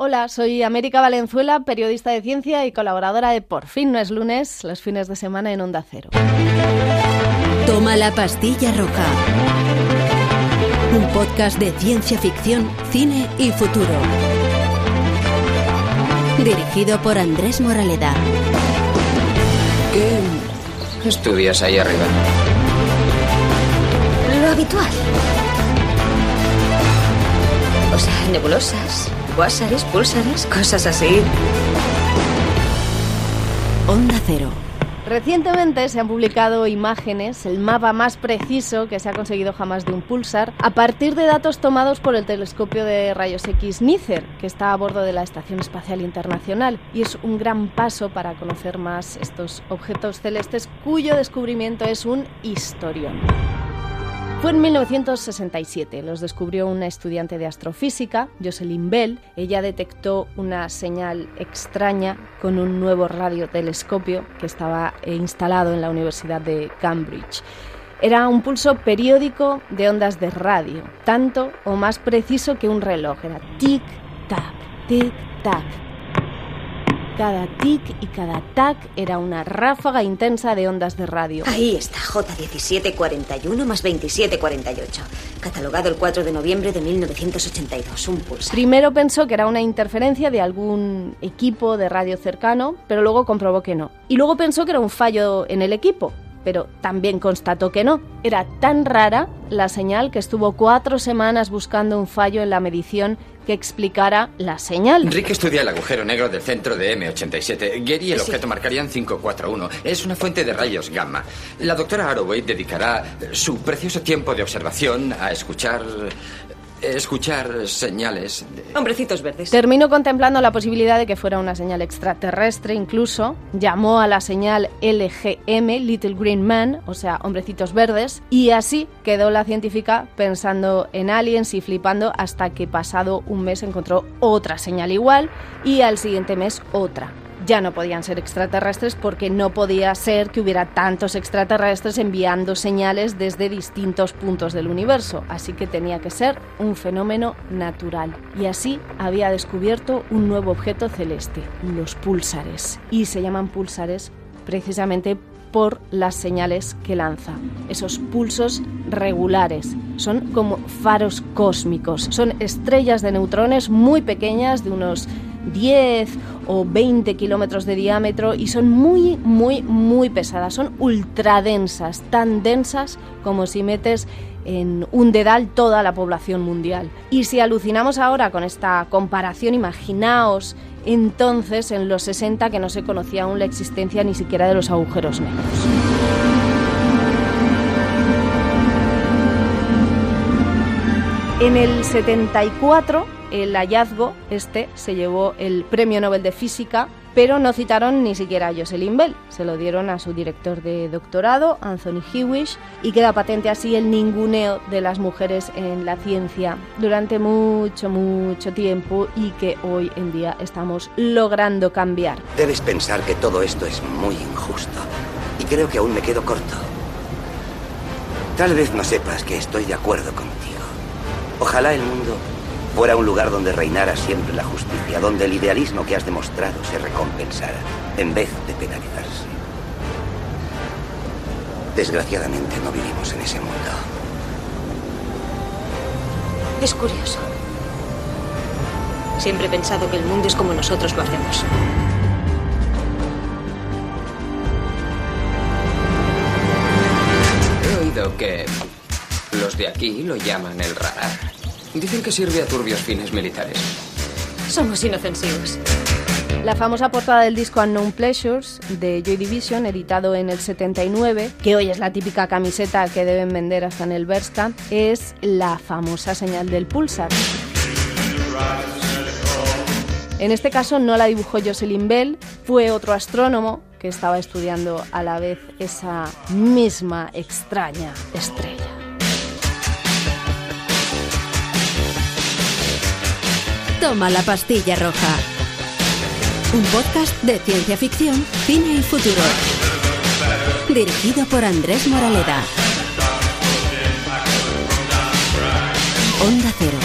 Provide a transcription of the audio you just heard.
Hola, soy América Valenzuela, periodista de ciencia y colaboradora de Por fin no es lunes, los fines de semana en Onda Cero. Toma la pastilla roja. Un podcast de ciencia ficción, cine y futuro. Dirigido por Andrés Moraleda. ¿Qué estudias ahí arriba? Lo habitual. O sea, nebulosas, cuásares, púlsares, cosas así. Onda Cero. Recientemente se han publicado imágenes, el mapa más preciso que se ha conseguido jamás de un pulsar, a partir de datos tomados por el telescopio de rayos X NICER, que está a bordo de la Estación Espacial Internacional. Y es un gran paso para conocer más estos objetos celestes cuyo descubrimiento es un historión. Fue en 1967, los descubrió una estudiante de astrofísica, Jocelyn Bell. Ella detectó una señal extraña con un nuevo radiotelescopio que estaba instalado en la Universidad de Cambridge. Era un pulso periódico de ondas de radio, tanto o más preciso que un reloj. Era tic-tac, tic-tac. Cada tic y cada tac era una ráfaga intensa de ondas de radio. Ahí está, J1741 más 2748. Catalogado el 4 de noviembre de 1982, un pulsar. Primero pensó que era una interferencia de algún equipo de radio cercano, pero luego comprobó que no. Y luego pensó que era un fallo en el equipo, pero también constató que no. Era tan rara la señal que estuvo cuatro semanas buscando un fallo en la medición que explicara la señal. Rick estudia el agujero negro del centro de M87. Gary el Sí. objeto marcarían 541. Es una fuente de rayos gamma. La doctora Arroway dedicará su precioso tiempo de observación a escuchar... escuchar señales de... Hombrecitos verdes. Terminó contemplando la posibilidad de que fuera una señal extraterrestre incluso, llamó a la señal LGM, Little Green Man, o sea, hombrecitos verdes, y así quedó la científica pensando en aliens y flipando hasta que pasado un mes encontró otra señal igual y al siguiente mes otra. Ya no podían ser extraterrestres porque no podía ser que hubiera tantos extraterrestres enviando señales desde distintos puntos del universo, así que tenía que ser un fenómeno natural. Y así había descubierto un nuevo objeto celeste, los púlsares. Y se llaman púlsares precisamente por las señales que lanza. Esos pulsos regulares son como faros cósmicos, son estrellas de neutrones muy pequeñas, de unos 10 o 20 kilómetros de diámetro y son muy, muy, muy pesadas, son ultradensas, tan densas como si metes en un dedal toda la población mundial. Y si alucinamos ahora con esta comparación, imaginaos entonces en los 60 que no se conocía aún la existencia ni siquiera de los agujeros negros. En el 74, el hallazgo este se llevó el Premio Nobel de Física, pero no citaron ni siquiera a Jocelyn Bell, se lo dieron a su director de doctorado, Anthony Hewish, y queda patente así el ninguneo de las mujeres en la ciencia durante mucho, mucho tiempo y que hoy en día estamos logrando cambiar. Debes pensar que todo esto es muy injusto. Y creo que aún me quedo corto. Tal vez no sepas que estoy de acuerdo contigo. Ojalá el mundo fuera un lugar donde reinara siempre la justicia, donde el idealismo que has demostrado se recompensara, en vez de penalizarse. Desgraciadamente no vivimos en ese mundo. Es curioso. Siempre he pensado que el mundo es como nosotros lo hacemos. Aquí lo llaman el radar. Dicen que sirve a turbios fines militares. Somos inofensivos. La famosa portada del disco Unknown Pleasures de Joy Division, editado en el 79, que hoy es la típica camiseta que deben vender hasta en el Berska, es la famosa señal del pulsar. En este caso no la dibujó Jocelyn Bell, fue otro astrónomo que estaba estudiando a la vez esa misma extraña estrella. Toma la pastilla roja. Un podcast de ciencia ficción, cine y futuro. Dirigido por Andrés Moraleda. Onda Cero.